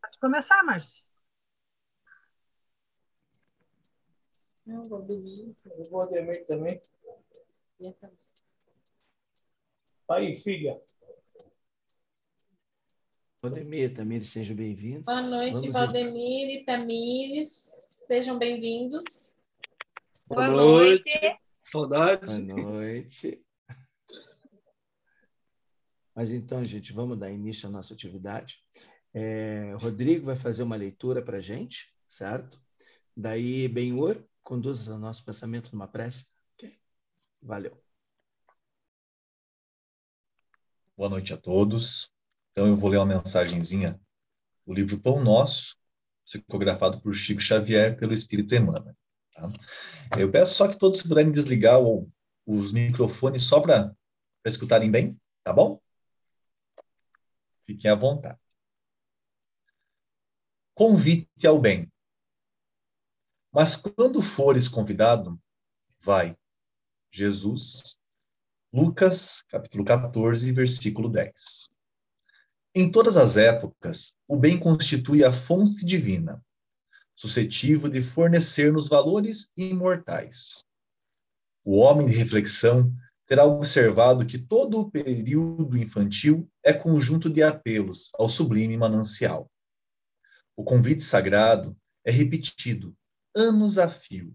Pode começar, Márcia. Não, Valdemir. O Valdemir também. Eu também. Aí, filha. Valdemir, Tamires, sejam bem-vindos. Boa noite, Vamos Valdemir e Tamires. Sejam bem-vindos. Boa, noite. Saudade. Boa noite. Mas então, gente, vamos dar início à nossa atividade. É, Rodrigo vai fazer uma leitura para a gente, certo? Daí, Benhur, conduz o nosso pensamento numa prece. Okay? Valeu. Boa noite a todos. Então, eu vou ler uma mensagenzinha do livro Pão Nosso, psicografado por Chico Xavier pelo Espírito Emmanuel. Tá? Eu peço só que todos puderem desligar o, os microfones só para escutarem bem, tá bom? Fiquem à vontade. Convite ao bem. Mas quando fores convidado, vai. Jesus, Lucas, capítulo 14, versículo 10. Em todas as épocas, o bem constitui a fonte divina, suscetível de fornecer-nos valores imortais. O homem de reflexão terá observado que todo o período infantil é conjunto de apelos ao sublime manancial. O convite sagrado é repetido, anos a fio,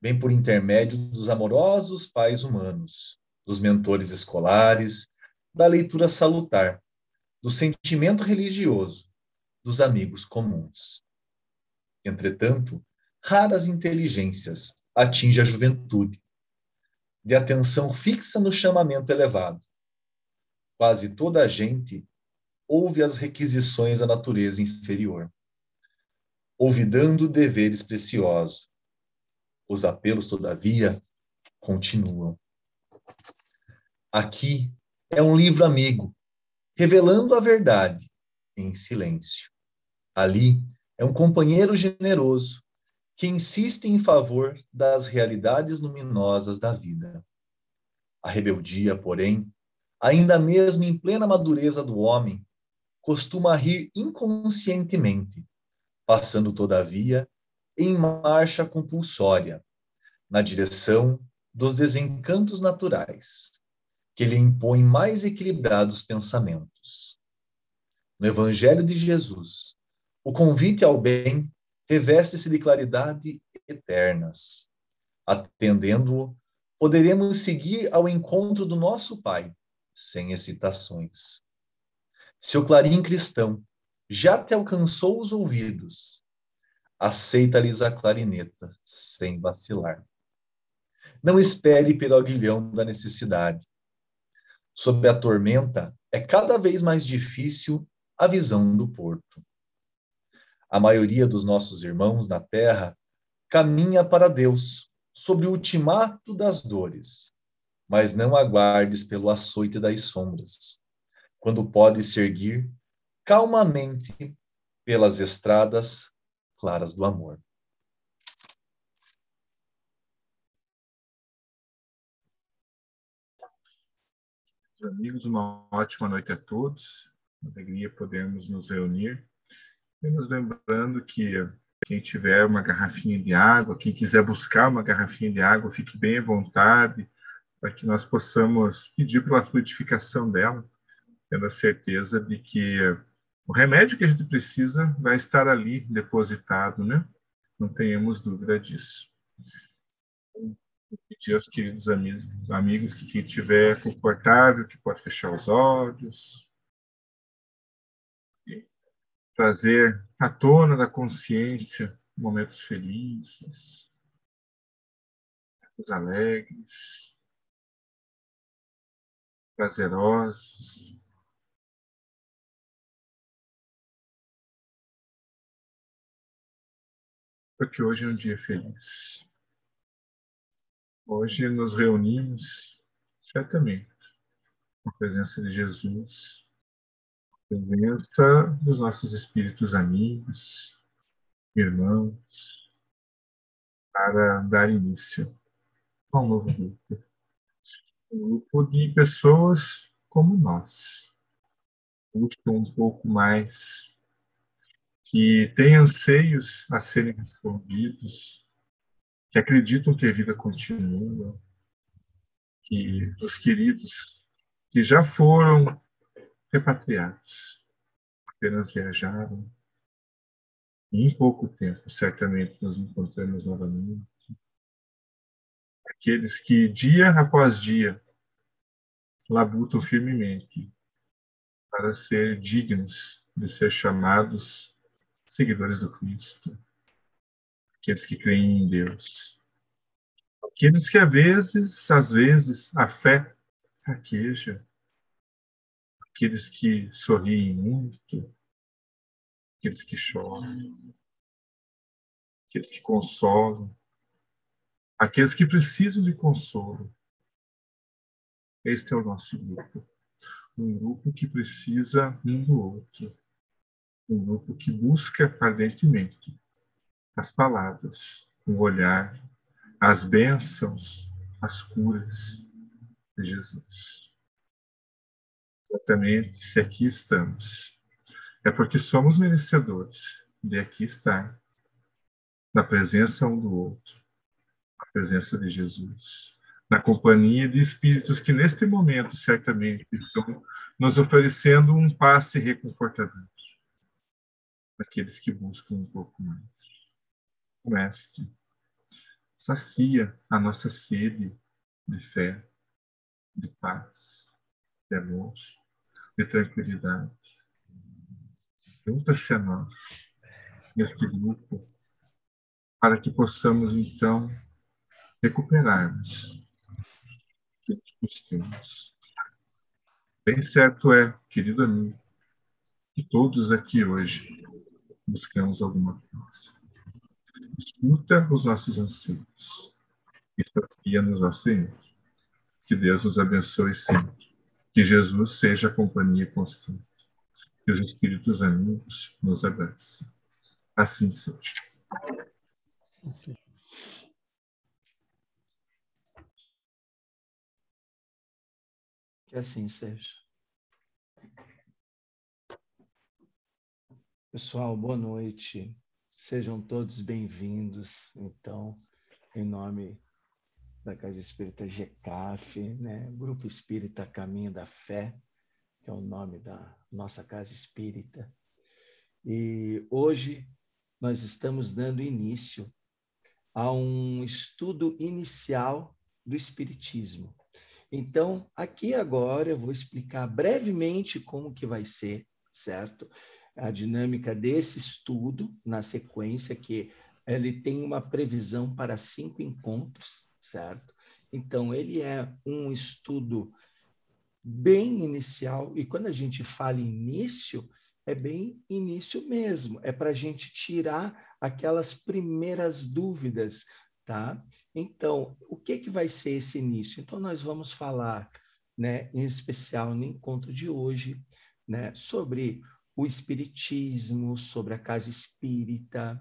vem por intermédio dos amorosos pais humanos, dos mentores escolares, da leitura salutar, do sentimento religioso, dos amigos comuns. Entretanto, raras inteligências atinge a juventude, de atenção fixa no chamamento elevado. Quase toda a gente ouve as requisições da natureza inferior, olvidando deveres preciosos. Os apelos, todavia, continuam. Aqui é um livro amigo, revelando a verdade em silêncio. Ali é um companheiro generoso que insiste em favor das realidades luminosas da vida. A rebeldia, porém, ainda mesmo em plena madureza do homem, costuma rir inconscientemente, passando, todavia, em marcha compulsória, na direção dos desencantos naturais, que lhe impõem mais equilibrados pensamentos. No Evangelho de Jesus, o convite ao bem reveste-se de claridade eternas. Atendendo-o, poderemos seguir ao encontro do nosso Pai, sem excitações. Se o clarim cristão já te alcançou os ouvidos, aceita-lhes a clarineta, sem vacilar. Não espere pelo aguilhão da necessidade, Sob a tormenta, é cada vez mais difícil a visão do porto. A maioria dos nossos irmãos na terra caminha para Deus sob o ultimato das dores, mas não aguardes pelo açoite das sombras, quando pode se erguer calmamente pelas estradas claras do amor. amigos, uma ótima noite a todos. Alegria podermos nos reunir. E nos lembrando que quem tiver uma garrafinha de água, quem quiser buscar uma garrafinha de água, fique bem à vontade, para que nós possamos pedir pela fluidificação dela, tendo a certeza de que o remédio que a gente precisa vai estar ali depositado, né? Não tenhamos dúvida disso pedir aos queridos amigos, amigos que quem estiver confortável, que pode fechar os olhos, trazer à tona da consciência momentos felizes, momentos alegres, prazerosos. Porque hoje é um dia feliz. Hoje nos reunimos, certamente, com a presença de Jesus, presença dos nossos espíritos amigos, irmãos, para dar início a um novo grupo. Um grupo de pessoas como nós, buscam um pouco mais, que têm anseios a serem respondidos, que acreditam que a vida continua, que os queridos que já foram repatriados, apenas viajaram, e em pouco tempo, certamente, nos encontramos novamente. Aqueles que, dia após dia, labutam firmemente para ser dignos de ser chamados seguidores do Cristo. Aqueles que creem em Deus. Aqueles que, às vezes, às vezes, a fé fraqueja. Aqueles que sorriem muito aqueles que choram, aqueles que consolam, aqueles que precisam de consolo. Este é o nosso grupo. Um grupo que precisa um do outro. Um grupo que busca ardentemente as palavras, o olhar, as bênçãos, as curas de Jesus. Exatamente se aqui estamos é porque somos merecedores de aqui estar, na presença um do outro, na presença de Jesus, na companhia de espíritos que neste momento certamente estão nos oferecendo um passe reconfortador. Aqueles que buscam um pouco mais. Mestre, sacia a nossa sede de fé, de paz, de amor, de tranquilidade junta-se a nós, neste grupo, para que possamos, então, recuperarmos o que buscamos. Bem certo é, querido amigo, que todos aqui hoje buscamos alguma coisa. Escuta os nossos anseios e sacia-nos, ó. Que Deus os abençoe sempre. Que Jesus seja a companhia constante que os espíritos amigos nos abracem. Assim seja. Que assim seja. Pessoal, boa noite. Sejam todos bem-vindos, então, em nome da Casa Espírita GECAF, né? Grupo Espírita Caminho da Fé que é o nome da nossa casa espírita. E hoje nós estamos dando início a um estudo inicial do Espiritismo. Então, aqui agora eu vou explicar brevemente como que vai ser, certo? A dinâmica desse estudo na sequência, que ele tem uma previsão para cinco encontros, certo? Então, ele é um estudo bem inicial, e quando a gente fala início, é bem início mesmo, é para a gente tirar aquelas primeiras dúvidas, tá? Então, o que, que vai ser esse início? Então, nós vamos falar, né, em especial no encontro de hoje, né, sobre o espiritismo, sobre a casa espírita,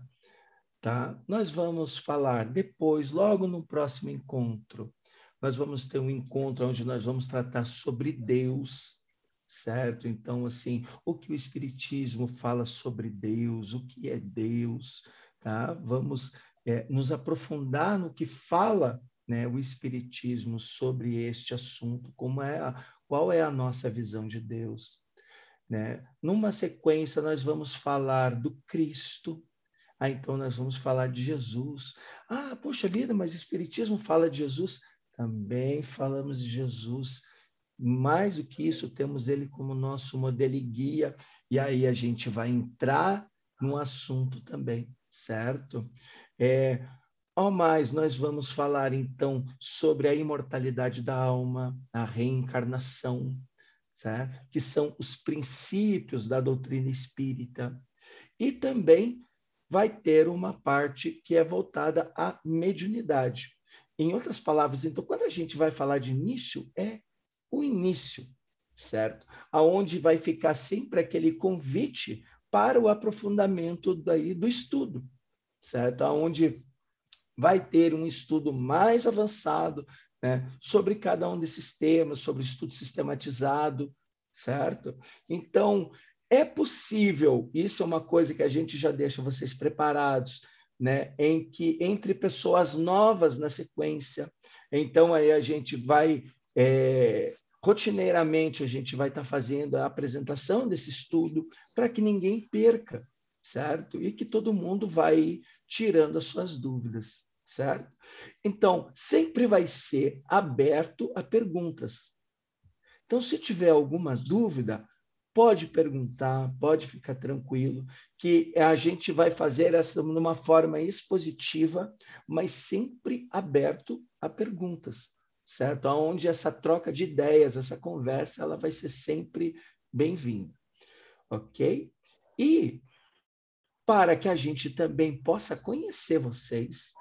tá? Nós vamos falar depois, logo no próximo encontro, nós vamos ter um encontro onde nós vamos tratar sobre Deus, certo? Então, assim, o que o Espiritismo fala sobre Deus, o que é Deus, tá? Vamos é, nos aprofundar no que fala né, o Espiritismo sobre este assunto, como é a, qual é a nossa visão de Deus. Né? Numa sequência, nós vamos falar do Cristo, ah, então nós vamos falar de Jesus. Ah, poxa vida, mas Espiritismo fala de Jesus também falamos de Jesus. Mais do que isso, temos ele como nosso modelo e guia, e aí a gente vai entrar no assunto também, certo? É, ao mais, nós vamos falar então sobre a imortalidade da alma, a reencarnação, certo? que são os princípios da doutrina espírita. E também vai ter uma parte que é voltada à mediunidade. Em outras palavras, então, quando a gente vai falar de início, é o início, certo? Aonde vai ficar sempre aquele convite para o aprofundamento daí do estudo, certo? Aonde vai ter um estudo mais avançado né, sobre cada um desses temas, sobre estudo sistematizado, certo? Então, é possível, isso é uma coisa que a gente já deixa vocês preparados, né, em que entre pessoas novas na sequência, então aí a gente vai é, rotineiramente a gente vai estar tá fazendo a apresentação desse estudo para que ninguém perca, certo? E que todo mundo vai tirando as suas dúvidas, certo? Então, sempre vai ser aberto a perguntas. Então, se tiver alguma dúvida, pode perguntar, pode ficar tranquilo, que a gente vai fazer essa de uma forma expositiva, mas sempre aberto a perguntas, certo? Onde essa troca de ideias, essa conversa, ela vai ser sempre bem-vinda, ok? E para que a gente também possa conhecer vocês,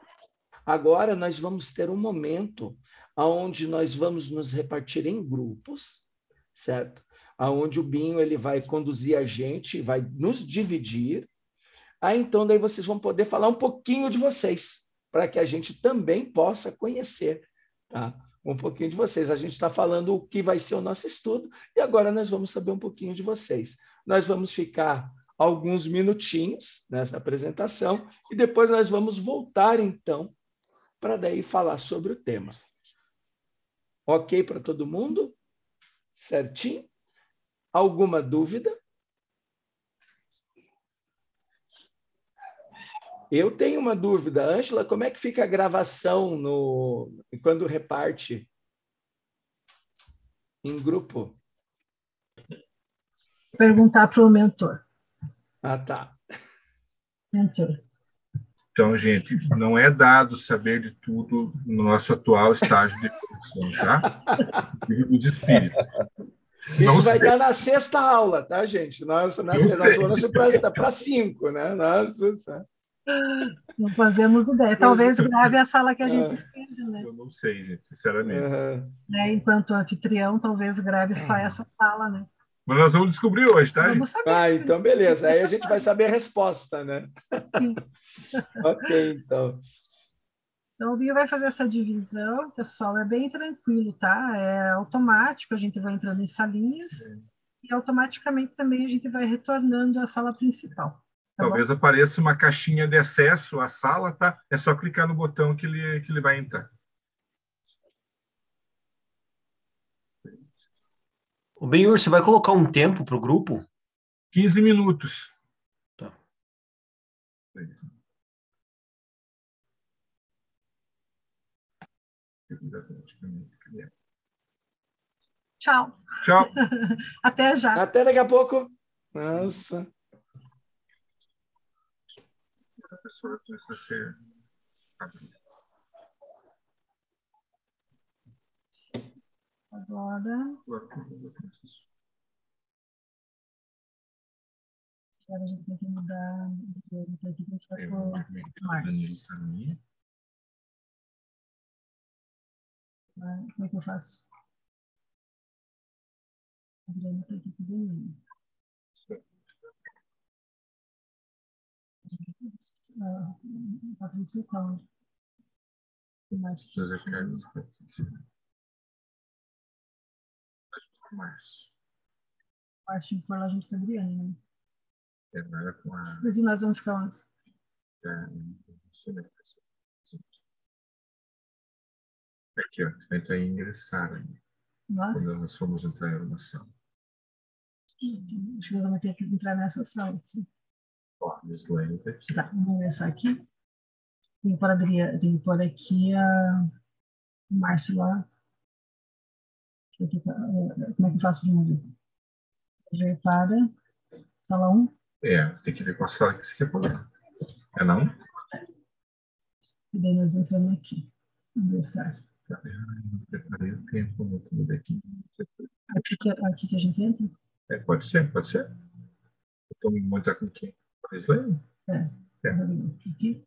agora nós vamos ter um momento onde nós vamos nos repartir em grupos, certo? Aonde o Binho ele vai conduzir a gente, vai nos dividir. Aí então daí vocês vão poder falar um pouquinho de vocês, para que a gente também possa conhecer, tá? Um pouquinho de vocês. A gente está falando o que vai ser o nosso estudo e agora nós vamos saber um pouquinho de vocês. Nós vamos ficar alguns minutinhos nessa apresentação e depois nós vamos voltar então para daí falar sobre o tema. Ok para todo mundo? Certinho? Alguma dúvida? Eu tenho uma dúvida, Ângela, como é que fica a gravação no quando reparte em grupo? Perguntar para o mentor. Ah, tá. Mentor. Então, gente, não é dado saber de tudo no nosso atual estágio de evolução, tá? Dos espíritos. Isso não vai sei. dar na sexta aula, tá, gente? Nossa, na sexta, nós vamos para cinco, né? Nossa. Não fazemos ideia. Talvez grave a sala que a gente esteja, né? Eu não sei, gente, sinceramente. Uhum. Né? Enquanto anfitrião, talvez grave só essa sala, né? Mas nós vamos descobrir hoje, tá? Vamos saber. Ah, então beleza. Aí a gente vai saber a resposta, né? ok, então. Então, o Bio vai fazer essa divisão, pessoal, é bem tranquilo, tá? É automático, a gente vai entrando em salinhas é. e automaticamente também a gente vai retornando à sala principal. Tá Talvez bom? apareça uma caixinha de acesso à sala, tá? É só clicar no botão que ele, que ele vai entrar. O Benhur, você vai colocar um tempo para o grupo? 15 minutos. Tá. Tchau. Tchau. Até já. Até daqui a pouco. Nossa. A pessoa começa a ser. Agora. Agora a gente tem que mudar. Aqui para o Márcio. Como é que eu faço? Adriana está aqui também. Ah, Patrícia Cláudio. Patrícia. Márcio. Márcio por lá junto com a Adriana, né? É, com a... Mas e nós vamos ficar onde? É, sei como é que vai. Aqui, ó, tenta ingressar aí. Nossa. Quando nós formos entrar em uma sala. Acho que nós vamos ter que entrar nessa sala aqui. Ó, Miss Lane tá aqui. Tá, vamos ingressar aqui. Tem que pôr, aqui a... o Márcio lá. É, como é que eu faço para ver? Para sala 1. É, tem que ver qual sala que você quer pôr. É não? E daí nós entramos aqui. Ingressar. Preparei o tempo no tudo daqui. Aqui que, aqui que a gente entra? É, pode ser, pode ser. Então, montar com quem? Com a Islane? É. é. Aqui.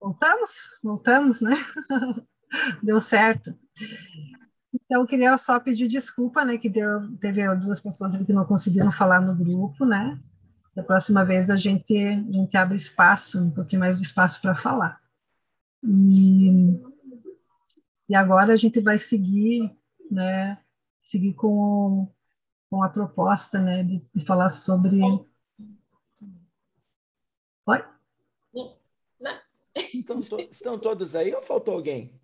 Voltamos? Voltamos, né? Deu certo. Então, queria só pedir desculpa, né, que deu, teve duas pessoas que não conseguiram falar no grupo, né? Da próxima vez a gente, a gente abre espaço, um pouquinho mais de espaço para falar. E, e agora a gente vai seguir, né, seguir com, com a proposta, né, de, de falar sobre... Oi? Estão, to estão todos aí ou faltou alguém?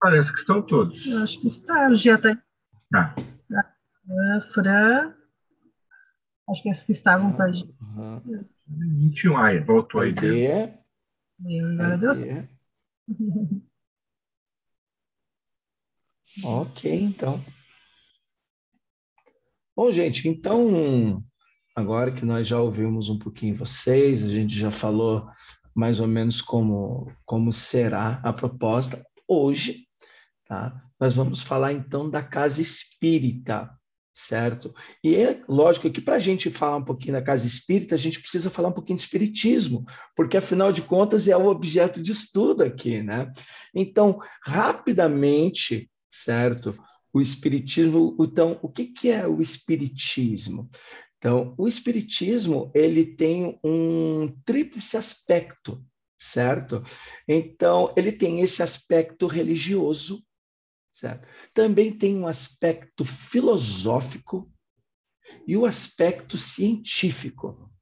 Parece que estão todos. Eu acho que está. O Gia está. Ah. A Fran. Acho que esses que estavam com a gente. Uhum. 21, aí, voltou aí. Né? Agora deu certo. ok, então. Bom, gente, então, agora que nós já ouvimos um pouquinho vocês, a gente já falou mais ou menos como, como será a proposta. Hoje, tá? nós vamos falar então da casa espírita, certo? E é lógico que para a gente falar um pouquinho da casa espírita, a gente precisa falar um pouquinho de espiritismo, porque afinal de contas é o objeto de estudo aqui, né? Então, rapidamente, certo? O espiritismo, então, o que, que é o espiritismo? Então, o espiritismo, ele tem um tríplice aspecto, certo? Então, ele tem esse aspecto religioso, certo? Também tem um aspecto filosófico e o aspecto científico,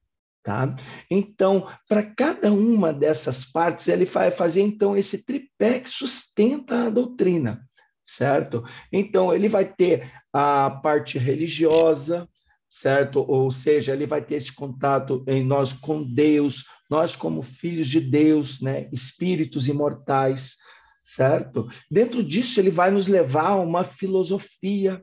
tá? Então, para cada uma dessas partes, ele vai fazer então esse tripé que sustenta a doutrina, certo? Então, ele vai ter a parte religiosa, certo? Ou seja, ele vai ter esse contato em nós com Deus, nós como filhos de Deus, né? Espíritos imortais, certo? Dentro disso, ele vai nos levar a uma filosofia,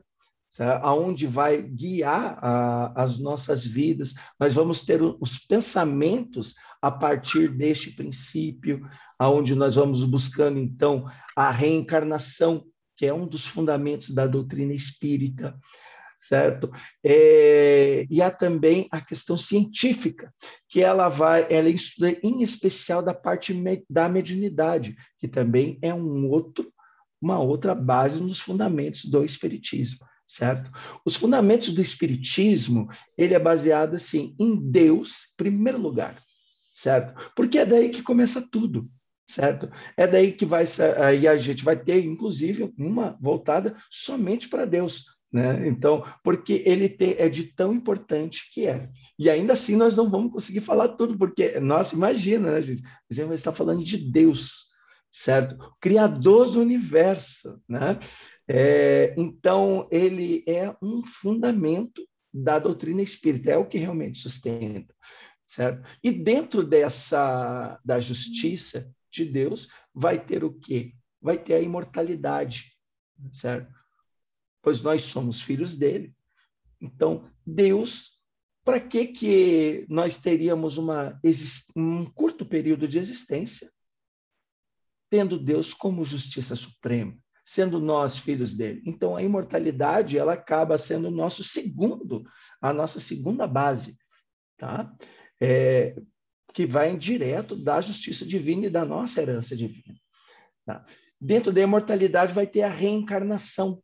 aonde vai guiar a, as nossas vidas. Nós vamos ter os pensamentos a partir deste princípio, aonde nós vamos buscando então a reencarnação, que é um dos fundamentos da doutrina espírita certo? É, e há também a questão científica, que ela vai, ela estuda em especial da parte me, da mediunidade, que também é um outro, uma outra base nos fundamentos do espiritismo, certo? Os fundamentos do espiritismo, ele é baseado assim em Deus, em primeiro lugar, certo? Porque é daí que começa tudo certo? É daí que vai aí a gente vai ter, inclusive, uma voltada somente para Deus, né? Então, porque ele é de tão importante que é. E ainda assim nós não vamos conseguir falar tudo, porque, nossa, imagina, né, gente? A gente falando de Deus, certo? Criador do universo, né? É, então, ele é um fundamento da doutrina espírita, é o que realmente sustenta, certo? E dentro dessa, da justiça de Deus, vai ter o quê? Vai ter a imortalidade, certo? Pois nós somos filhos dele. Então, Deus, para que que nós teríamos uma um curto período de existência, tendo Deus como justiça suprema, sendo nós filhos dele? Então, a imortalidade ela acaba sendo o nosso segundo, a nossa segunda base, tá? É, que vai direto da justiça divina e da nossa herança divina. Tá? Dentro da imortalidade vai ter a reencarnação,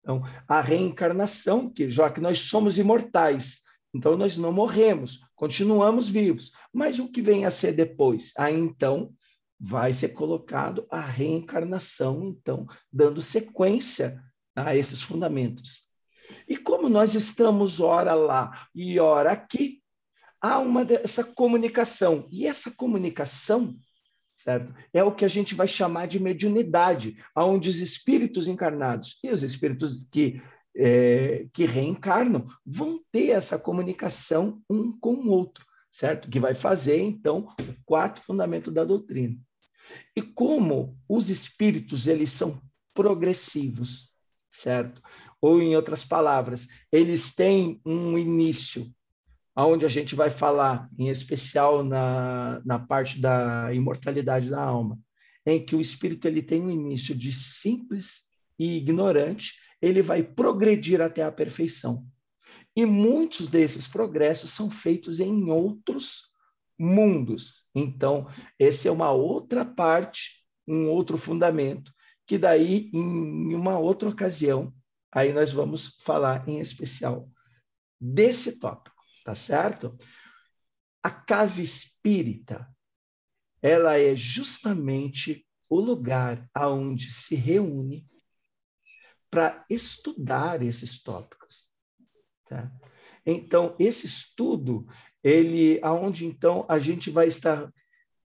então, a reencarnação, que já que nós somos imortais, então nós não morremos, continuamos vivos. Mas o que vem a ser depois? Aí então vai ser colocado a reencarnação, então, dando sequência a esses fundamentos. E como nós estamos ora lá e ora aqui, há uma dessa comunicação. E essa comunicação certo? É o que a gente vai chamar de mediunidade, onde os espíritos encarnados e os espíritos que, é, que reencarnam vão ter essa comunicação um com o outro, certo? Que vai fazer, então, o quarto fundamento da doutrina. E como os espíritos, eles são progressivos, certo? Ou, em outras palavras, eles têm um início, onde a gente vai falar, em especial na, na parte da imortalidade da alma, em que o espírito ele tem um início de simples e ignorante, ele vai progredir até a perfeição. E muitos desses progressos são feitos em outros mundos. Então, essa é uma outra parte, um outro fundamento, que daí, em uma outra ocasião, aí nós vamos falar em especial desse tópico, tá certo? A casa espírita, ela é justamente o lugar aonde se reúne para estudar esses tópicos. Tá? Então, esse estudo, ele, aonde então a gente vai estar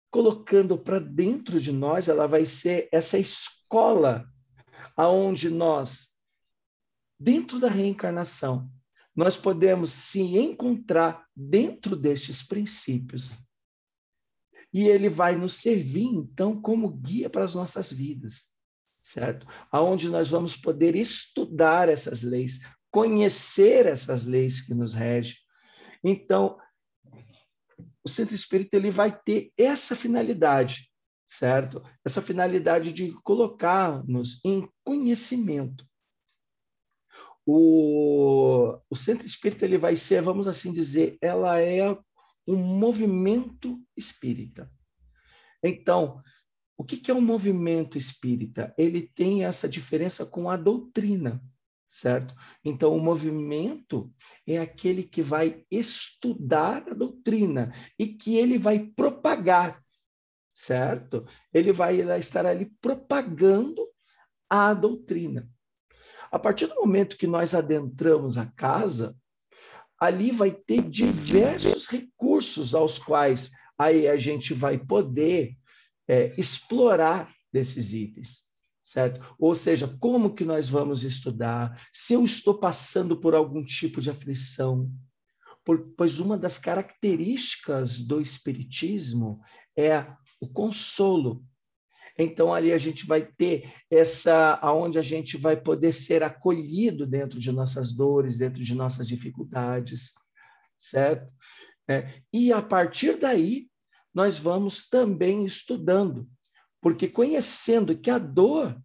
colocando para dentro de nós, ela vai ser essa escola aonde nós, dentro da reencarnação, nós podemos se encontrar dentro destes princípios. E ele vai nos servir, então, como guia para as nossas vidas, certo? Aonde nós vamos poder estudar essas leis, conhecer essas leis que nos regem. Então, o centro espírita ele vai ter essa finalidade, certo? Essa finalidade de colocar-nos em conhecimento. O, o centro espírita ele vai ser, vamos assim dizer, ela é um movimento espírita. Então, o que, que é um movimento espírita? Ele tem essa diferença com a doutrina certo? Então, o movimento é aquele que vai estudar a doutrina e que ele vai propagar, certo? Ele vai estar ali propagando a doutrina. A partir do momento que nós adentramos a casa, ali vai ter diversos recursos aos quais aí a gente vai poder é, explorar desses itens certo? Ou seja, como que nós vamos estudar? Se eu estou passando por algum tipo de aflição, por, pois uma das características do espiritismo é o consolo. Então ali a gente vai ter essa aonde a gente vai poder ser acolhido dentro de nossas dores, dentro de nossas dificuldades, certo? É, e a partir daí nós vamos também estudando porque conhecendo que a dor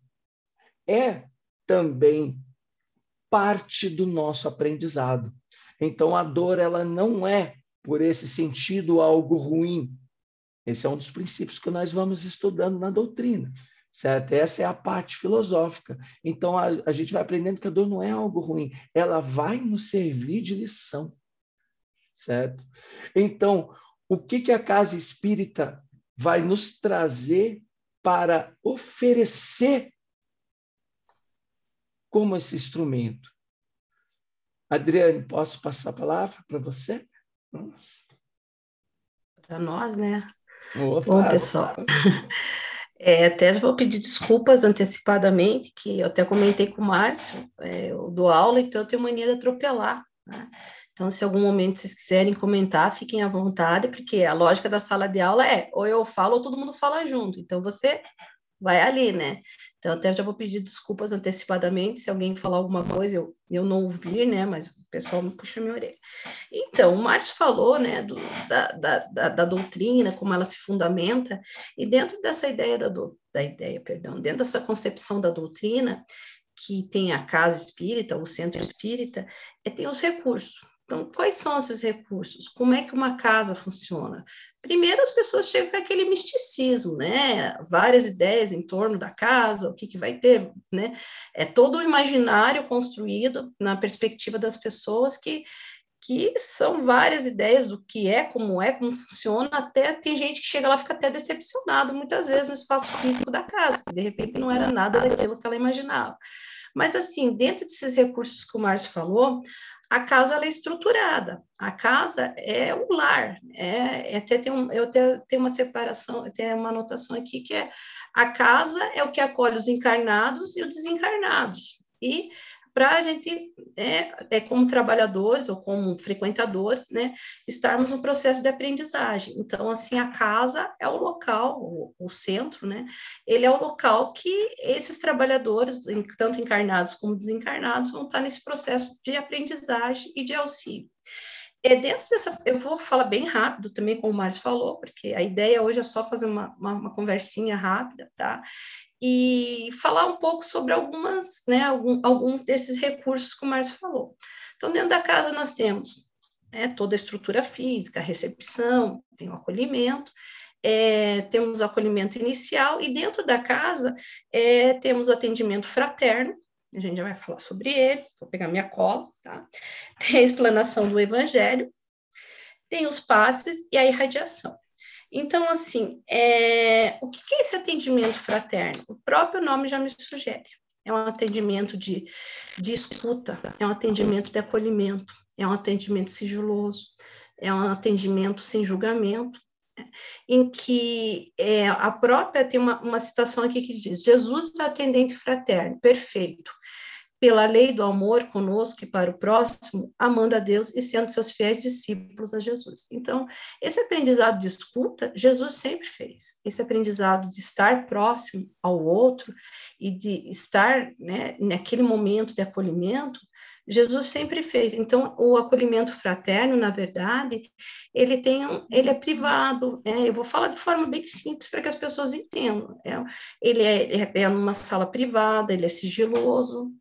é também parte do nosso aprendizado. Então a dor ela não é por esse sentido algo ruim. Esse é um dos princípios que nós vamos estudando na doutrina, certo? Essa é a parte filosófica. Então a, a gente vai aprendendo que a dor não é algo ruim, ela vai nos servir de lição, certo? Então, o que que a casa espírita vai nos trazer para oferecer como esse instrumento. Adriane, posso passar a palavra para você? Para nós, né? Opa, Bom, pessoal, é, até vou pedir desculpas antecipadamente, que eu até comentei com o Márcio, é, eu dou aula, então eu tenho mania de atropelar. Né? Então, se algum momento vocês quiserem comentar, fiquem à vontade, porque a lógica da sala de aula é ou eu falo ou todo mundo fala junto. Então, você vai ali, né? Então, até já vou pedir desculpas antecipadamente se alguém falar alguma coisa eu, eu não ouvir, né? Mas o pessoal me puxa minha orelha. Então, o Marcos falou, né, do, da, da, da, da, doutrina, como ela se fundamenta, e dentro dessa ideia da, do, da ideia, perdão, dentro dessa concepção da doutrina, que tem a casa espírita, o centro espírita, é, tem os recursos. Então, quais são esses recursos? Como é que uma casa funciona? Primeiro, as pessoas chegam com aquele misticismo, né? Várias ideias em torno da casa, o que, que vai ter, né? É todo o imaginário construído na perspectiva das pessoas que, que são várias ideias do que é, como é, como funciona. Até tem gente que chega lá fica até decepcionado, muitas vezes, no espaço físico da casa, que de repente não era nada daquilo que ela imaginava. Mas, assim, dentro desses recursos que o Márcio falou, a casa é estruturada. A casa é o lar. É até tem um, eu até tenho uma separação, tem uma anotação aqui que é a casa é o que acolhe os encarnados e os desencarnados. E para a gente, é, é, como trabalhadores ou como frequentadores, né, estarmos no processo de aprendizagem. Então, assim, a casa é o local, o, o centro, né, ele é o local que esses trabalhadores, tanto encarnados como desencarnados, vão estar nesse processo de aprendizagem e de auxílio. É dentro dessa, eu vou falar bem rápido também, como o Márcio falou, porque a ideia hoje é só fazer uma, uma, uma conversinha rápida, tá? E falar um pouco sobre algumas, né, algum, alguns desses recursos que o Márcio falou. Então, dentro da casa nós temos né, toda a estrutura física, a recepção, tem o acolhimento, é, temos o acolhimento inicial, e dentro da casa é, temos o atendimento fraterno, a gente já vai falar sobre ele, vou pegar minha cola, tá? Tem a explanação do evangelho, tem os passes e a irradiação. Então, assim, é, o que é esse atendimento fraterno? O próprio nome já me sugere. É um atendimento de, de escuta, é um atendimento de acolhimento, é um atendimento sigiloso, é um atendimento sem julgamento, em que é, a própria tem uma, uma citação aqui que diz: Jesus é atendente fraterno, perfeito, pela lei do amor conosco e para o próximo, amando a Deus e sendo seus fiéis discípulos a Jesus. Então, esse aprendizado de escuta, Jesus sempre fez. Esse aprendizado de estar próximo ao outro e de estar né, naquele momento de acolhimento, Jesus sempre fez. Então, o acolhimento fraterno, na verdade, ele tem, ele é privado. É, eu vou falar de forma bem simples para que as pessoas entendam. É, ele é, é, numa sala privada, ele é sigiloso.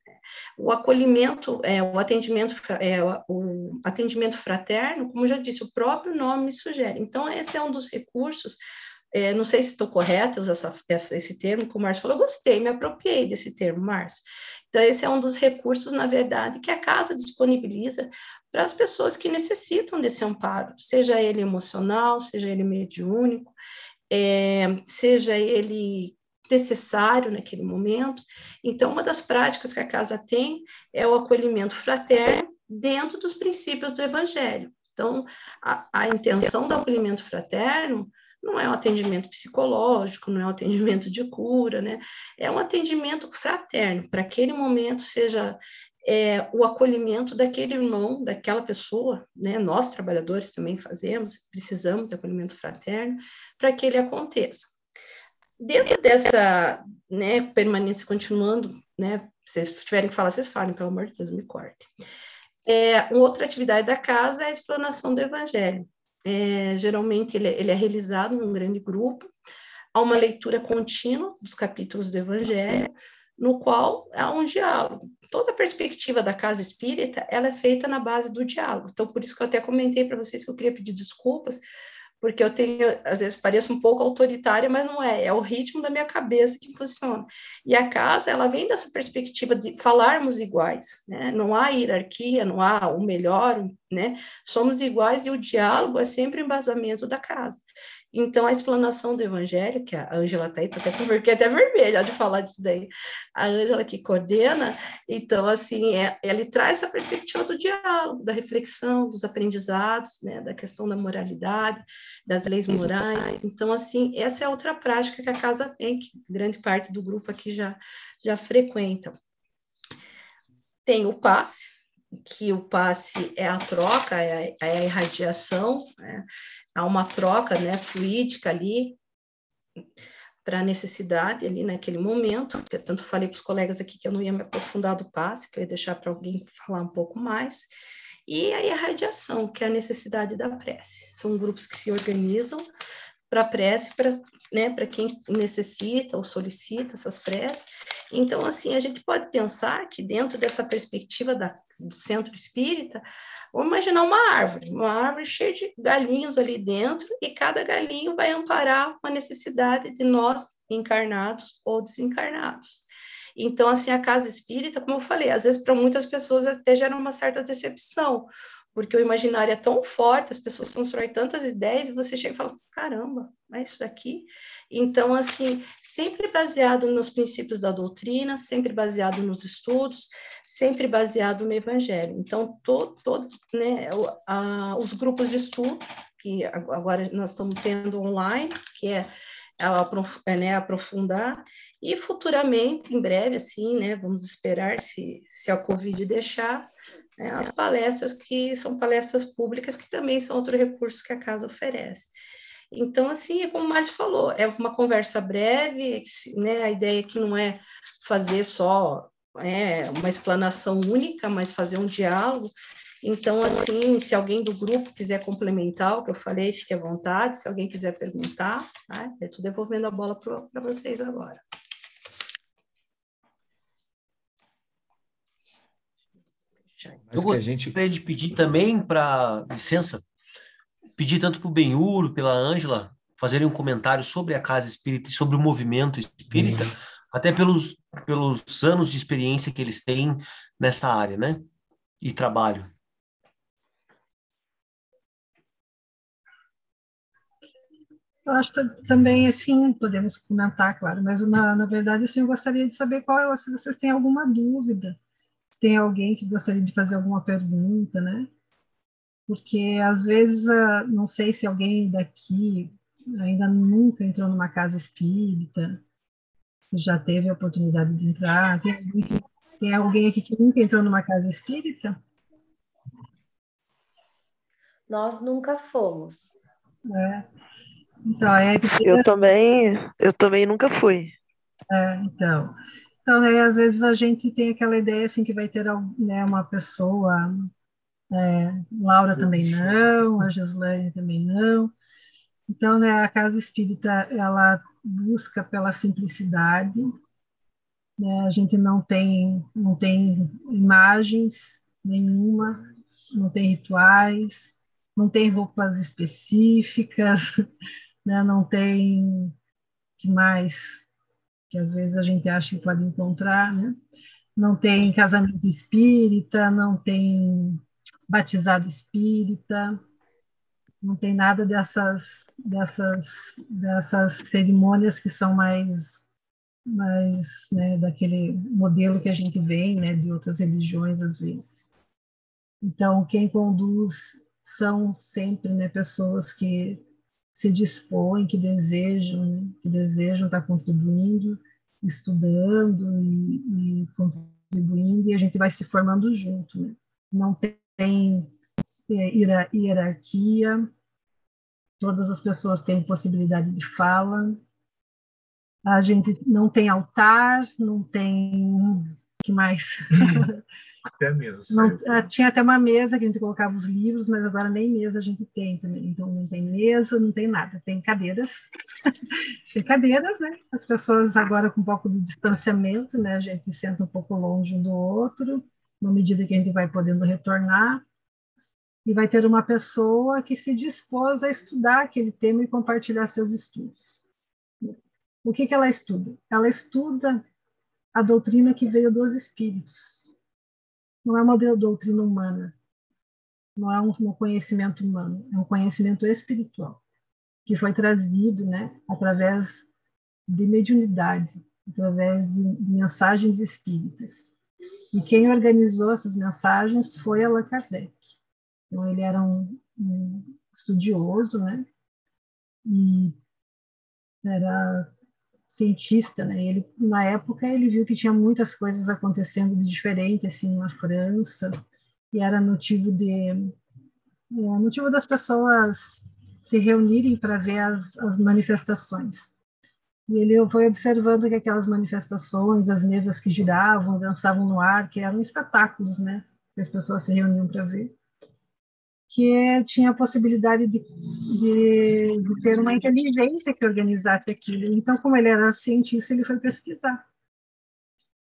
O acolhimento, é, o atendimento, é, o atendimento fraterno, como já disse, o próprio nome sugere. Então, esse é um dos recursos é, não sei se estou correta usar essa, essa, esse termo, como o Márcio falou, gostei, me apropriei desse termo, Márcio. Então, esse é um dos recursos, na verdade, que a casa disponibiliza para as pessoas que necessitam desse amparo, seja ele emocional, seja ele mediúnico, é, seja ele necessário naquele momento. Então, uma das práticas que a casa tem é o acolhimento fraterno dentro dos princípios do Evangelho. Então, a, a intenção do acolhimento fraterno não é um atendimento psicológico, não é um atendimento de cura, né? É um atendimento fraterno, para aquele momento seja é, o acolhimento daquele irmão, daquela pessoa, né? Nós, trabalhadores, também fazemos, precisamos de acolhimento fraterno para que ele aconteça. Dentro dessa né, permanência continuando, né? Vocês tiverem que falar, vocês falem, pelo amor de Deus, me cortem. É, outra atividade da casa é a explanação do evangelho. É, geralmente ele, ele é realizado num grande grupo, há uma leitura contínua dos capítulos do Evangelho, no qual há um diálogo. Toda a perspectiva da casa espírita, ela é feita na base do diálogo. Então, por isso que eu até comentei para vocês que eu queria pedir desculpas, porque eu tenho, às vezes pareço um pouco autoritária, mas não é, é o ritmo da minha cabeça que funciona. E a casa, ela vem dessa perspectiva de falarmos iguais, né? Não há hierarquia, não há o melhor, né? Somos iguais e o diálogo é sempre o embasamento da casa. Então, a explanação do evangelho, que a Ângela está aí, tá até, fiquei até vermelha de falar disso daí, a Ângela que coordena, então, assim, é, ele traz essa perspectiva do diálogo, da reflexão, dos aprendizados, né, da questão da moralidade, das leis morais. Então, assim, essa é outra prática que a casa tem, que grande parte do grupo aqui já, já frequenta. Tem o passe, que o passe é a troca, é a, é a irradiação, né? Há uma troca né, fluídica ali para a necessidade ali naquele momento, tanto falei para os colegas aqui que eu não ia me aprofundar do passe, que eu ia deixar para alguém falar um pouco mais, e aí a radiação, que é a necessidade da prece. São grupos que se organizam para prece, para né, quem necessita ou solicita essas preces. Então, assim, a gente pode pensar que dentro dessa perspectiva da, do centro espírita, Vamos imaginar uma árvore, uma árvore cheia de galinhos ali dentro, e cada galinho vai amparar uma necessidade de nós encarnados ou desencarnados. Então, assim, a casa espírita, como eu falei, às vezes para muitas pessoas até gera uma certa decepção, porque o imaginário é tão forte, as pessoas constroem tantas ideias e você chega e fala: caramba, é isso daqui? Então, assim, sempre baseado nos princípios da doutrina, sempre baseado nos estudos, sempre baseado no evangelho. Então, todo, todo né, a, os grupos de estudo, que agora nós estamos tendo online, que é, é, né, aprofundar, E futuramente, em breve, assim, né, vamos esperar se, se a Covid deixar, né, as palestras que são palestras públicas, que também são outro recurso que a casa oferece. Então, assim, é como o Márcio falou, é uma conversa breve, né, a ideia aqui não é fazer só é, uma explanação única, mas fazer um diálogo, então, assim, se alguém do grupo quiser complementar o que eu falei, fique à vontade. Se alguém quiser perguntar, tá? eu estou devolvendo a bola para vocês agora. Eu gostaria gente... de pedir também para, licença, pedir tanto para o Benhur, pela Ângela, fazerem um comentário sobre a Casa Espírita e sobre o movimento espírita, uhum. até pelos, pelos anos de experiência que eles têm nessa área, né? E trabalho. Eu acho também, assim, podemos comentar, claro, mas na, na verdade, assim, eu gostaria de saber qual é, se vocês têm alguma dúvida, se tem alguém que gostaria de fazer alguma pergunta, né? Porque, às vezes, não sei se alguém daqui ainda nunca entrou numa casa espírita, já teve a oportunidade de entrar, tem alguém, tem alguém aqui que nunca entrou numa casa espírita? Nós nunca fomos. É. Então, é Eu também, eu também nunca fui. É, então. Então, né, às vezes a gente tem aquela ideia assim que vai ter né, uma pessoa, é, Laura também não, a Gislaine também não. Então, né, a casa espírita ela busca pela simplicidade. Né, a gente não tem não tem imagens nenhuma, não tem rituais, não tem roupas específicas, né? não tem que mais que às vezes a gente acha que pode encontrar, né? não tem casamento espírita, não tem batizado espírita, não tem nada dessas dessas dessas cerimônias que são mais mais né, daquele modelo que a gente vê né, de outras religiões às vezes. Então quem conduz são sempre né, pessoas que se dispõem, que desejam, que desejam estar contribuindo, estudando e, e contribuindo, e a gente vai se formando junto. Né? Não tem é, hierarquia, todas as pessoas têm possibilidade de fala, a gente não tem altar, não tem que mais Até a mesa. Não, ah, tinha até uma mesa que a gente colocava os livros, mas agora nem mesa a gente tem também. Então não tem mesa, não tem nada. Tem cadeiras. tem cadeiras, né? As pessoas agora com um pouco de distanciamento, né? A gente senta um pouco longe um do outro, na medida que a gente vai podendo retornar. E vai ter uma pessoa que se dispôs a estudar aquele tema e compartilhar seus estudos. O que, que ela estuda? Ela estuda a doutrina que veio dos espíritos não é uma doutrina humana, não é um, conhecimento humano, é um conhecimento espiritual que foi trazido, né, através de mediunidade, através de, de mensagens espíritas. E quem organizou essas mensagens foi Allan Kardec. Então ele era um, um estudioso, né, e era cientista, né? Ele na época ele viu que tinha muitas coisas acontecendo de diferente assim na França e era motivo de é, motivo das pessoas se reunirem para ver as, as manifestações. E ele foi observando que aquelas manifestações, as mesas que giravam, dançavam no ar, que eram espetáculos, né? Que as pessoas se reuniam para ver que tinha a possibilidade de, de, de, ter uma inteligência que organizasse aquilo. Então, como ele era cientista, ele foi pesquisar.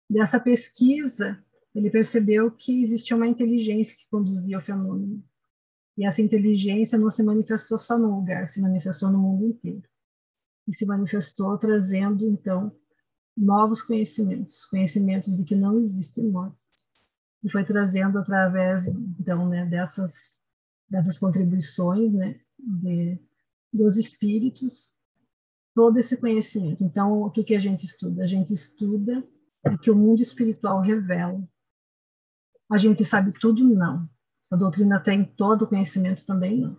Dessa pesquisa, ele percebeu que existia uma inteligência que conduzia o fenômeno. E essa inteligência não se manifestou só num lugar, se manifestou no mundo inteiro. E se manifestou trazendo, então, novos conhecimentos, conhecimentos de que não existem mortes. E foi trazendo através, então, né, dessas dessas contribuições né, de, dos espíritos, todo esse conhecimento. Então, o que, que a gente estuda? A gente estuda o que o mundo espiritual revela. A gente sabe tudo? Não. A doutrina tem todo o conhecimento também? Não.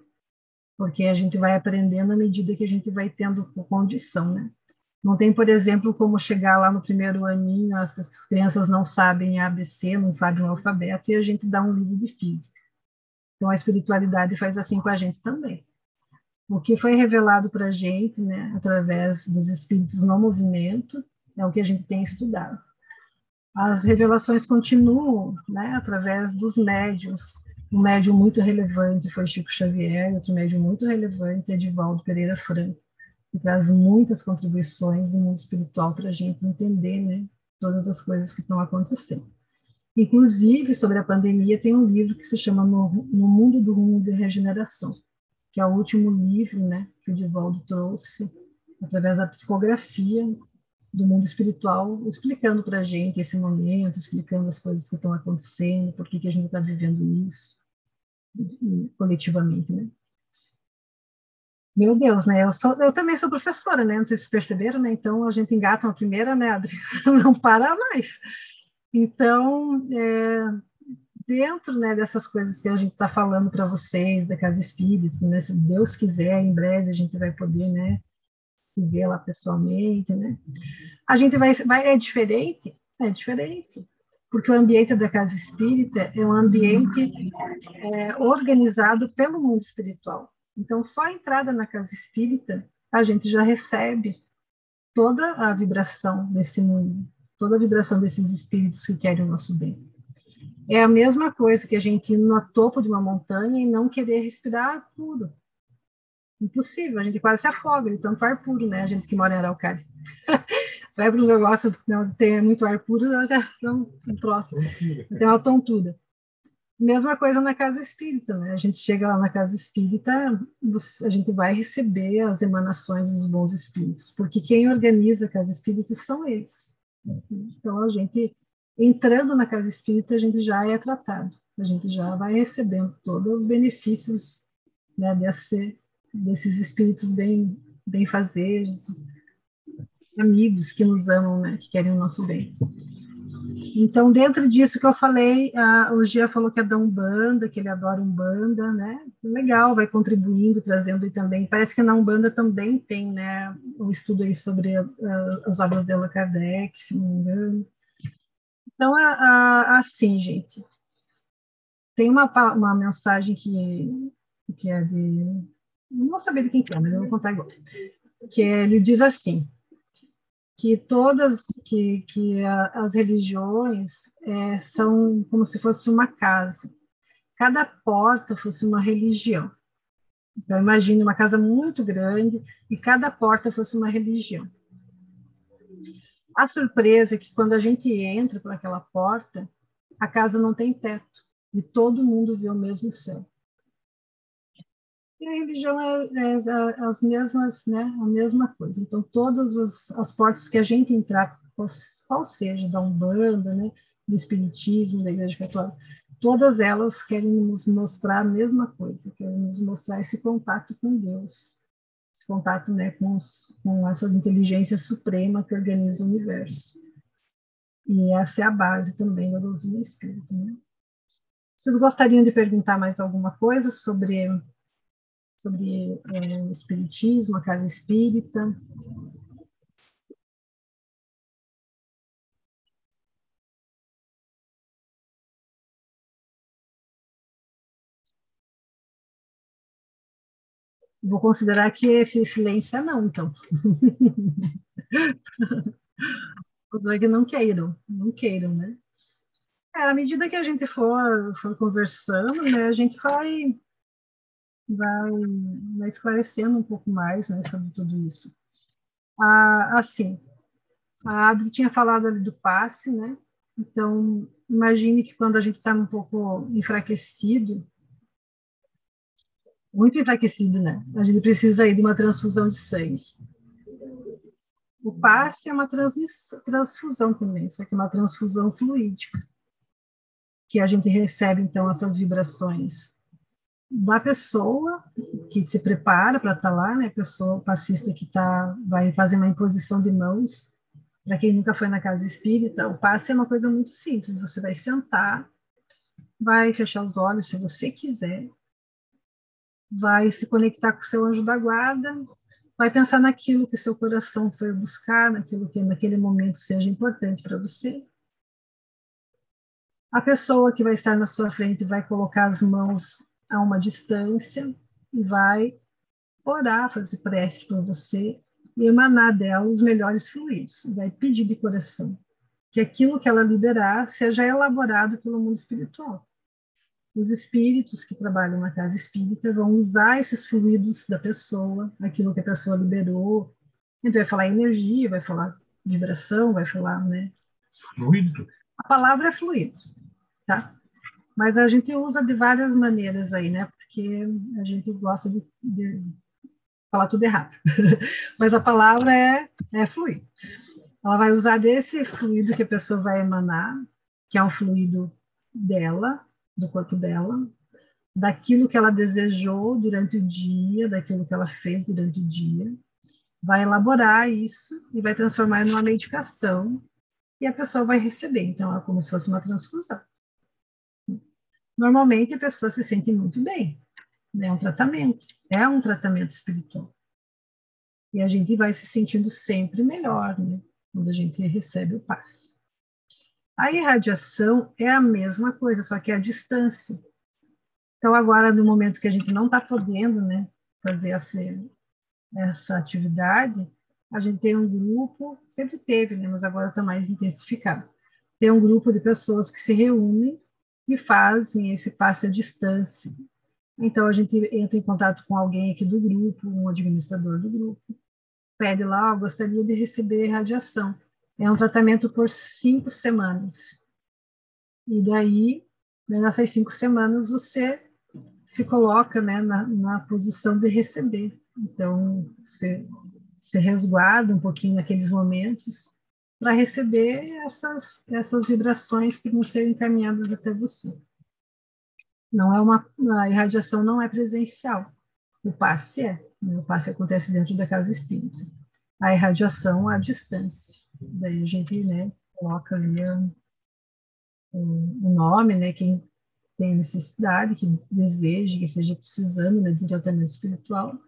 Porque a gente vai aprendendo à medida que a gente vai tendo condição, né? Não tem, por exemplo, como chegar lá no primeiro aninho, as, as crianças não sabem ABC, não sabem o alfabeto, e a gente dá um livro de física. Então, a espiritualidade faz assim com a gente também. O que foi revelado para a gente, né, através dos espíritos no movimento, é o que a gente tem estudado. As revelações continuam, né, através dos médios. Um médium muito relevante foi Chico Xavier, outro médium muito relevante é Edivaldo Pereira Franco que traz muitas contribuições do mundo espiritual para a gente entender né, todas as coisas que estão acontecendo. Inclusive, sobre a pandemia, tem um livro que se chama No, no Mundo do Rumo de Regeneração, que é o último livro né, que o Divaldo trouxe, através da psicografia do mundo espiritual, explicando para a gente esse momento, explicando as coisas que estão acontecendo, por que, que a gente está vivendo isso, coletivamente. Né? Meu Deus, né? Eu, sou, eu também sou professora, né? Não sei se perceberam, né? Então a gente engata uma primeira, né? Não para mais. Então, é, dentro né, dessas coisas que a gente está falando para vocês, da Casa Espírita, né? Se Deus quiser, em breve a gente vai poder, né? Ver lá pessoalmente, né? A gente vai, vai. É diferente? É diferente porque o ambiente da casa espírita é um ambiente é, organizado pelo mundo espiritual. Então, só a entrada na casa espírita, a gente já recebe toda a vibração desse mundo, toda a vibração desses espíritos que querem o nosso bem. É a mesma coisa que a gente ir no topo de uma montanha e não querer respirar ar puro. Impossível, a gente quase se afoga de tanto ar puro, né? A gente que mora em Araucária. Vai para um negócio de ter muito ar puro, um, um troço. Tem uma tontura. Mesma coisa na casa espírita, né? A gente chega lá na casa espírita, a gente vai receber as emanações dos bons espíritos, porque quem organiza a casa espírita são eles. Então, a gente, entrando na casa espírita, a gente já é tratado, a gente já vai recebendo todos os benefícios né, desse, desses espíritos bem, bem fazeres, amigos que nos amam, né, que querem o nosso bem. Então, dentro disso que eu falei, a, o Gia falou que é da Umbanda, que ele adora Umbanda, né? Legal, vai contribuindo, trazendo também. Parece que na Umbanda também tem, né, um estudo aí sobre a, a, as obras de Allan Kardec, se não me engano. Então, assim, gente, tem uma, uma mensagem que, que é de. Não vou saber de quem que é, mas eu vou contar agora. Que ele diz assim: que todas que, que a, as religiões é, são como se fosse uma casa. Cada porta fosse uma religião. Então, imagine uma casa muito grande e cada porta fosse uma religião. A surpresa é que quando a gente entra por aquela porta, a casa não tem teto e todo mundo vê o mesmo céu. E a religião é, é, é, as mesmas, né, a mesma coisa. Então, todas as, as portas que a gente entrar, qual seja, da Umbanda, né, do Espiritismo, da Igreja Católica, todas elas querem nos mostrar a mesma coisa, querem nos mostrar esse contato com Deus, esse contato né, com, os, com essa inteligência suprema que organiza o universo. E essa é a base também da doutrina espírita. Né? Vocês gostariam de perguntar mais alguma coisa sobre sobre é, espiritismo, a casa espírita. Vou considerar que esse silêncio é não, então. Considerar que não queiram, não queiram, né? É, à medida que a gente for, for conversando, né, a gente vai vai, vai esclarecendo um pouco mais né, sobre tudo isso. Ah, assim, a Adri tinha falado ali do passe, né? Então, imagine que quando a gente está um pouco enfraquecido, muito enfraquecido, né? A gente precisa aí de uma transfusão de sangue. O passe é uma transfusão também, só que é uma transfusão fluídica, que a gente recebe, então, essas vibrações da pessoa que se prepara para estar tá lá, né? Pessoa passista que tá, vai fazer uma imposição de mãos. Para quem nunca foi na casa espírita, o passe é uma coisa muito simples. Você vai sentar, vai fechar os olhos se você quiser, vai se conectar com o seu anjo da guarda, vai pensar naquilo que seu coração foi buscar, naquilo que naquele momento seja importante para você. A pessoa que vai estar na sua frente vai colocar as mãos a uma distância e vai orar, fazer prece por você e emanar dela os melhores fluidos. Vai pedir de coração que aquilo que ela liberar seja elaborado pelo mundo espiritual. Os espíritos que trabalham na casa espírita vão usar esses fluidos da pessoa, aquilo que a pessoa liberou. Então, vai falar energia, vai falar vibração, vai falar, né? Fluido. A palavra é fluido, tá? Mas a gente usa de várias maneiras aí, né? Porque a gente gosta de, de falar tudo errado. Mas a palavra é, é fluido. Ela vai usar desse fluido que a pessoa vai emanar, que é um fluido dela, do corpo dela, daquilo que ela desejou durante o dia, daquilo que ela fez durante o dia, vai elaborar isso e vai transformar numa medicação e a pessoa vai receber. Então, é como se fosse uma transfusão. Normalmente, a pessoa se sente muito bem. É um tratamento, é um tratamento espiritual. E a gente vai se sentindo sempre melhor, né? quando a gente recebe o passe. A irradiação é a mesma coisa, só que é a distância. Então, agora, no momento que a gente não está podendo né, fazer essa, essa atividade, a gente tem um grupo, sempre teve, né, mas agora está mais intensificado. Tem um grupo de pessoas que se reúnem e fazem esse passe à distância. Então, a gente entra em contato com alguém aqui do grupo, um administrador do grupo, pede lá, oh, gostaria de receber radiação. É um tratamento por cinco semanas. E daí, nessas cinco semanas, você se coloca né, na, na posição de receber. Então, você, você resguarda um pouquinho naqueles momentos para receber essas, essas vibrações que vão ser encaminhadas até você. Não é uma, a irradiação não é presencial. O passe é. Né? O passe acontece dentro da casa espírita. A irradiação à distância. Daí a gente né, coloca ali o, nome, né, quem tem necessidade, que deseja, que esteja precisando né, de um tratamento espiritual,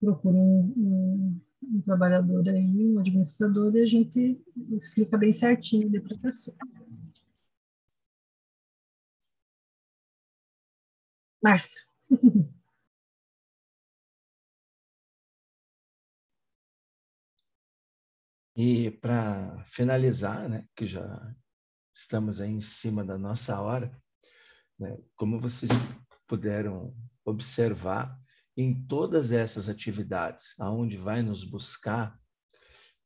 procura um, um, um, trabalhador aí, um administrador, e a gente explica bem certinho para a pessoa. Márcio. E para finalizar, né, que já estamos aí em cima da nossa hora, né, como vocês puderam observar, em todas essas atividades, aonde vai nos buscar,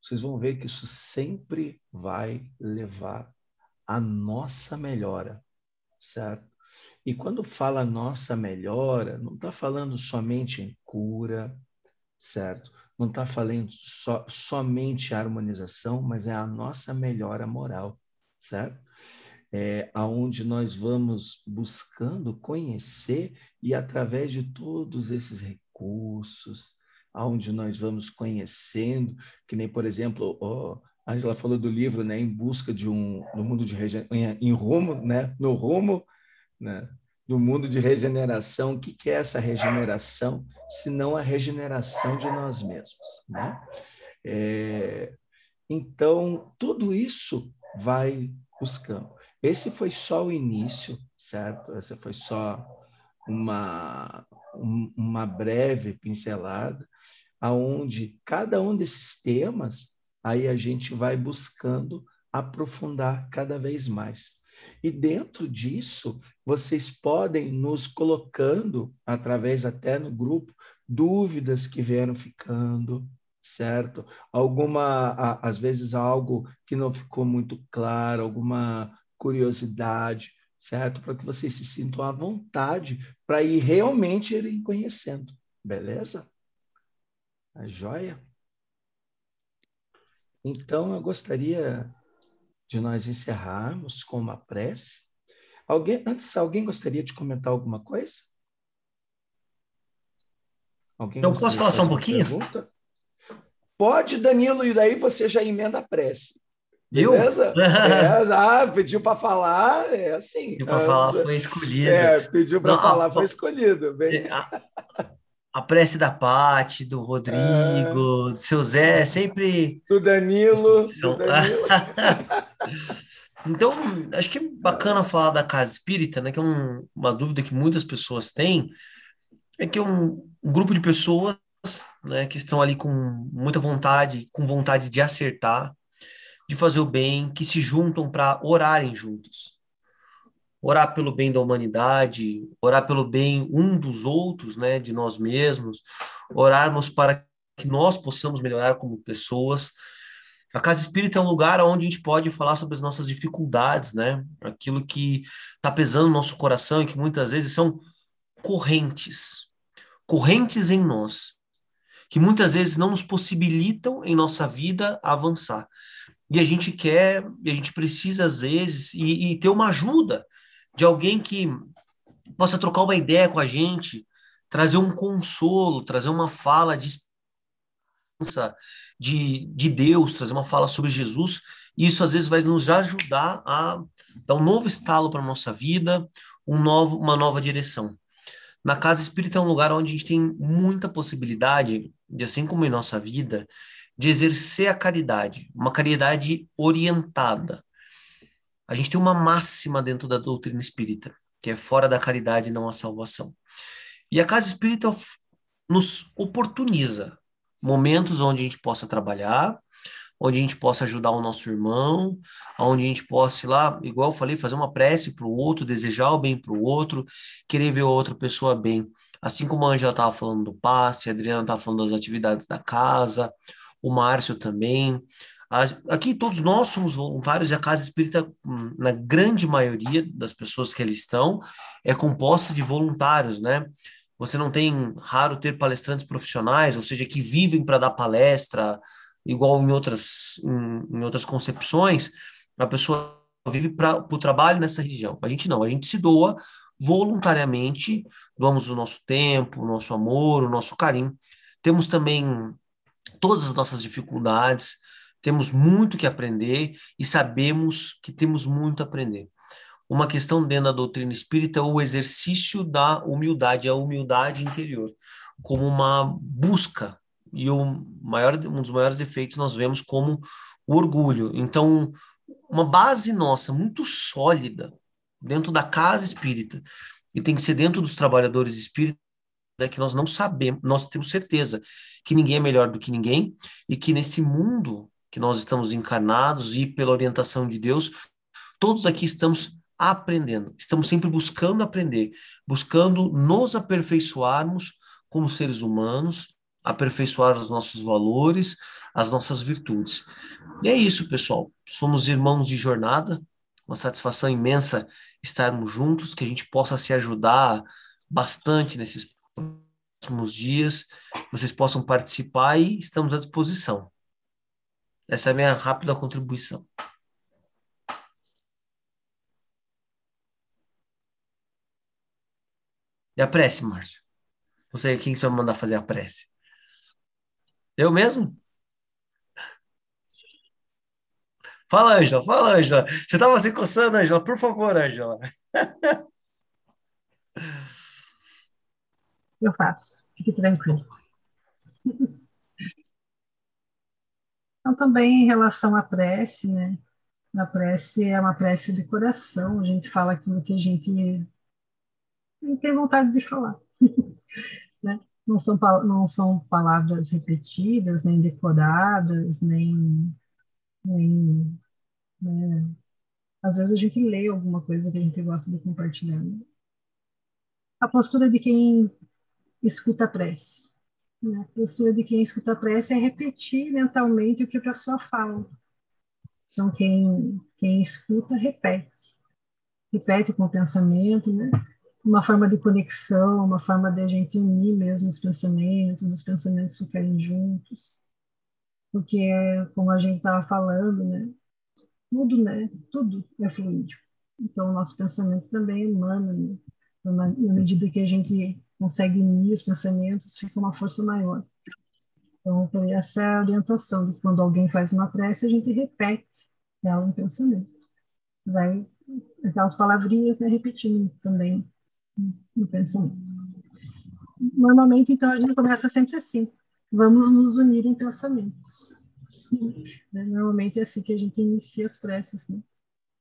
vocês vão ver que isso sempre vai levar a nossa melhora, certo? E quando fala nossa melhora, não está falando somente em cura, certo? não está falando so, somente harmonização, mas é a nossa melhora moral, certo? É, aonde nós vamos buscando conhecer e através de todos esses recursos, aonde nós vamos conhecendo, que nem por exemplo, oh, a Angela falou do livro, né, em busca de um no mundo de em, rumo, né, no rumo, né, do mundo de regeneração. O que, é essa regeneração, se não a regeneração de nós mesmos? Né? É, então, tudo isso vai buscando. Esse foi só o início, certo? Essa foi só uma, uma breve pincelada, aonde cada um desses temas, aí a gente vai buscando aprofundar cada vez mais. E dentro disso, vocês podem nos colocando, através até no grupo, dúvidas que vieram ficando, certo? Alguma, às vezes, algo que não ficou muito claro, alguma curiosidade, certo? Para que vocês se sintam à vontade para ir realmente irem conhecendo, beleza? A tá joia? Então, eu gostaria de nós encerrarmos com uma prece. Alguém, antes, alguém gostaria de comentar alguma coisa? Alguém Eu posso falar só um pouquinho? Pergunta? Pode, Danilo, e daí você já emenda a prece. Beleza? é, ah, pediu para falar, é assim. Pediu para falar, foi escolhido. É, pediu para falar, foi escolhido. Bem... a prece da Pati, do Rodrigo, é... do seu Zé, sempre. Do Danilo. Do Danilo. então, acho que é bacana falar da casa espírita, né? Que é um, uma dúvida que muitas pessoas têm, é que é um, um grupo de pessoas né, que estão ali com muita vontade, com vontade de acertar, de fazer o bem, que se juntam para orarem juntos orar pelo bem da humanidade, orar pelo bem um dos outros, né, de nós mesmos, orarmos para que nós possamos melhorar como pessoas. A casa espírita é um lugar onde a gente pode falar sobre as nossas dificuldades, né? Aquilo que está pesando no nosso coração e que muitas vezes são correntes, correntes em nós, que muitas vezes não nos possibilitam em nossa vida avançar. E a gente quer, e a gente precisa às vezes, e, e ter uma ajuda de alguém que possa trocar uma ideia com a gente, trazer um consolo, trazer uma fala de esperança de, de Deus, trazer uma fala sobre Jesus. Isso às vezes vai nos ajudar a dar um novo estalo para a nossa vida, um novo, uma nova direção. Na casa espírita é um lugar onde a gente tem muita possibilidade, de assim como em nossa vida, de exercer a caridade, uma caridade orientada, a gente tem uma máxima dentro da doutrina espírita, que é fora da caridade não há salvação. E a casa espírita nos oportuniza momentos onde a gente possa trabalhar, onde a gente possa ajudar o nosso irmão, onde a gente possa ir lá, igual eu falei, fazer uma prece para o outro, desejar o bem para o outro, querer ver a outra pessoa bem. Assim como a Angela estava falando do passe, a Adriana estava falando das atividades da casa, o Márcio também. Aqui todos nós somos voluntários e a Casa Espírita, hum, na grande maioria das pessoas que ali estão, é composta de voluntários, né? Você não tem raro ter palestrantes profissionais, ou seja, que vivem para dar palestra, igual em outras, em, em outras concepções, a pessoa vive para o trabalho nessa religião. A gente não, a gente se doa voluntariamente, doamos o nosso tempo, o nosso amor, o nosso carinho. Temos também todas as nossas dificuldades, temos muito que aprender e sabemos que temos muito a aprender. Uma questão dentro da doutrina espírita é o exercício da humildade, a humildade interior, como uma busca. E o maior, um dos maiores defeitos nós vemos como o orgulho. Então, uma base nossa muito sólida dentro da casa espírita, e tem que ser dentro dos trabalhadores espíritas, é que nós não sabemos, nós temos certeza que ninguém é melhor do que ninguém e que nesse mundo que nós estamos encarnados e pela orientação de Deus, todos aqui estamos aprendendo, estamos sempre buscando aprender, buscando nos aperfeiçoarmos como seres humanos, aperfeiçoar os nossos valores, as nossas virtudes. E é isso, pessoal. Somos irmãos de jornada, uma satisfação imensa estarmos juntos, que a gente possa se ajudar bastante nesses próximos dias, vocês possam participar e estamos à disposição. Essa é a minha rápida contribuição. E a prece, Márcio? Não sei quem você vai mandar fazer a prece. Eu mesmo? Fala, Ângela, fala, Ângela. Você estava se coçando, Ângela? Por favor, Ângela. Eu faço. Fique tranquilo. Então, também em relação à prece, né? A prece é uma prece de coração, a gente fala aquilo que a gente tem vontade de falar. né? não, são, não são palavras repetidas, nem decoradas, nem. nem né? Às vezes a gente lê alguma coisa que a gente gosta de compartilhar. Né? A postura de quem escuta a prece. Né? A postura de quem escuta a prece é repetir mentalmente o que a pessoa fala. Então, quem, quem escuta, repete. Repete com o pensamento, né? uma forma de conexão, uma forma de a gente unir mesmo os pensamentos, os pensamentos ficarem juntos. Porque, como a gente estava falando, né? tudo, né? tudo é fluídico. Então, o nosso pensamento também emana, né? na medida que a gente consegue unir os pensamentos, fica uma força maior. Então, essa é a orientação de quando alguém faz uma prece, a gente repete ela em pensamento. Vai aquelas palavrinhas né, repetindo também no pensamento. Normalmente, então, a gente começa sempre assim: vamos nos unir em pensamentos. Né? Normalmente é assim que a gente inicia as preces, né?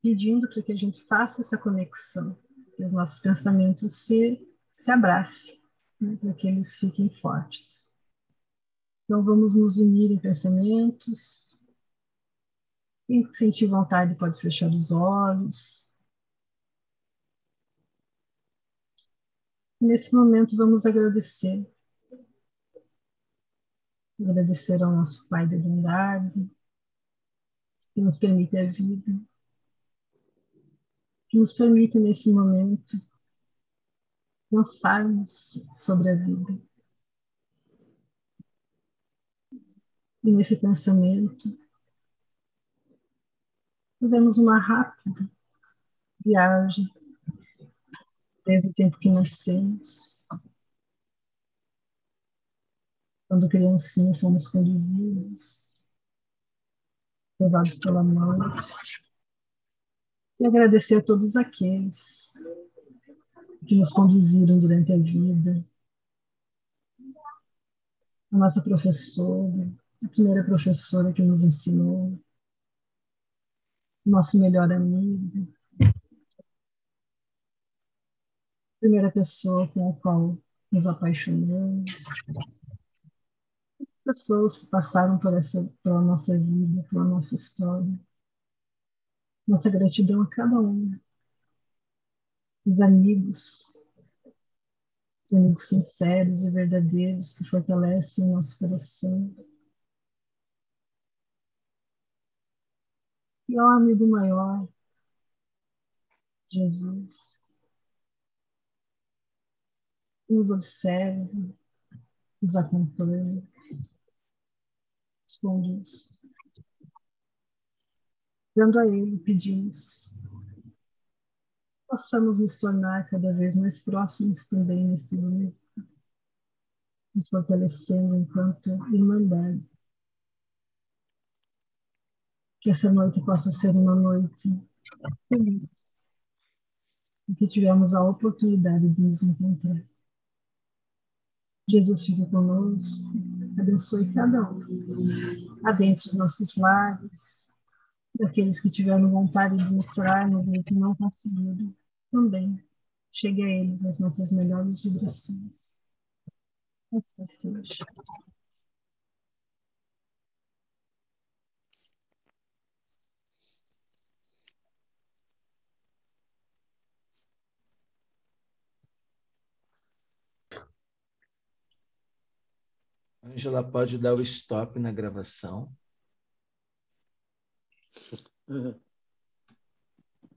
pedindo para que a gente faça essa conexão, que os nossos pensamentos se, se abracem, né? para que eles fiquem fortes. Então, vamos nos unir em pensamentos. Quem sentir vontade pode fechar os olhos. Nesse momento, vamos agradecer. Agradecer ao nosso Pai da Bondade, que nos permite a vida, que nos permite, nesse momento, pensarmos sobre a vida. E nesse pensamento, fazemos uma rápida viagem desde o tempo que nascemos. Quando criancinha fomos conduzidos, levados pela mão. E agradecer a todos aqueles que nos conduziram durante a vida. A nossa professora, a primeira professora que nos ensinou, nosso melhor amigo, primeira pessoa com a qual nos apaixonamos, pessoas que passaram por essa, pela nossa vida, pela nossa história. Nossa gratidão a cada um. Os amigos, os amigos sinceros e verdadeiros que fortalecem o nosso coração. E ao amigo maior, Jesus nos observa, nos acompanha, nos conduz. Dando a Ele, pedimos possamos nos tornar cada vez mais próximos também neste momento, nos fortalecendo enquanto irmandade. Que essa noite possa ser uma noite feliz, em que tivemos a oportunidade de nos encontrar. Jesus fique conosco, abençoe cada um, adentre os nossos lares, daqueles que tiveram vontade de entrar no grupo e não conseguiram, também chegue a eles as nossas melhores vibrações. Assim seja. Angela pode dar o stop na gravação.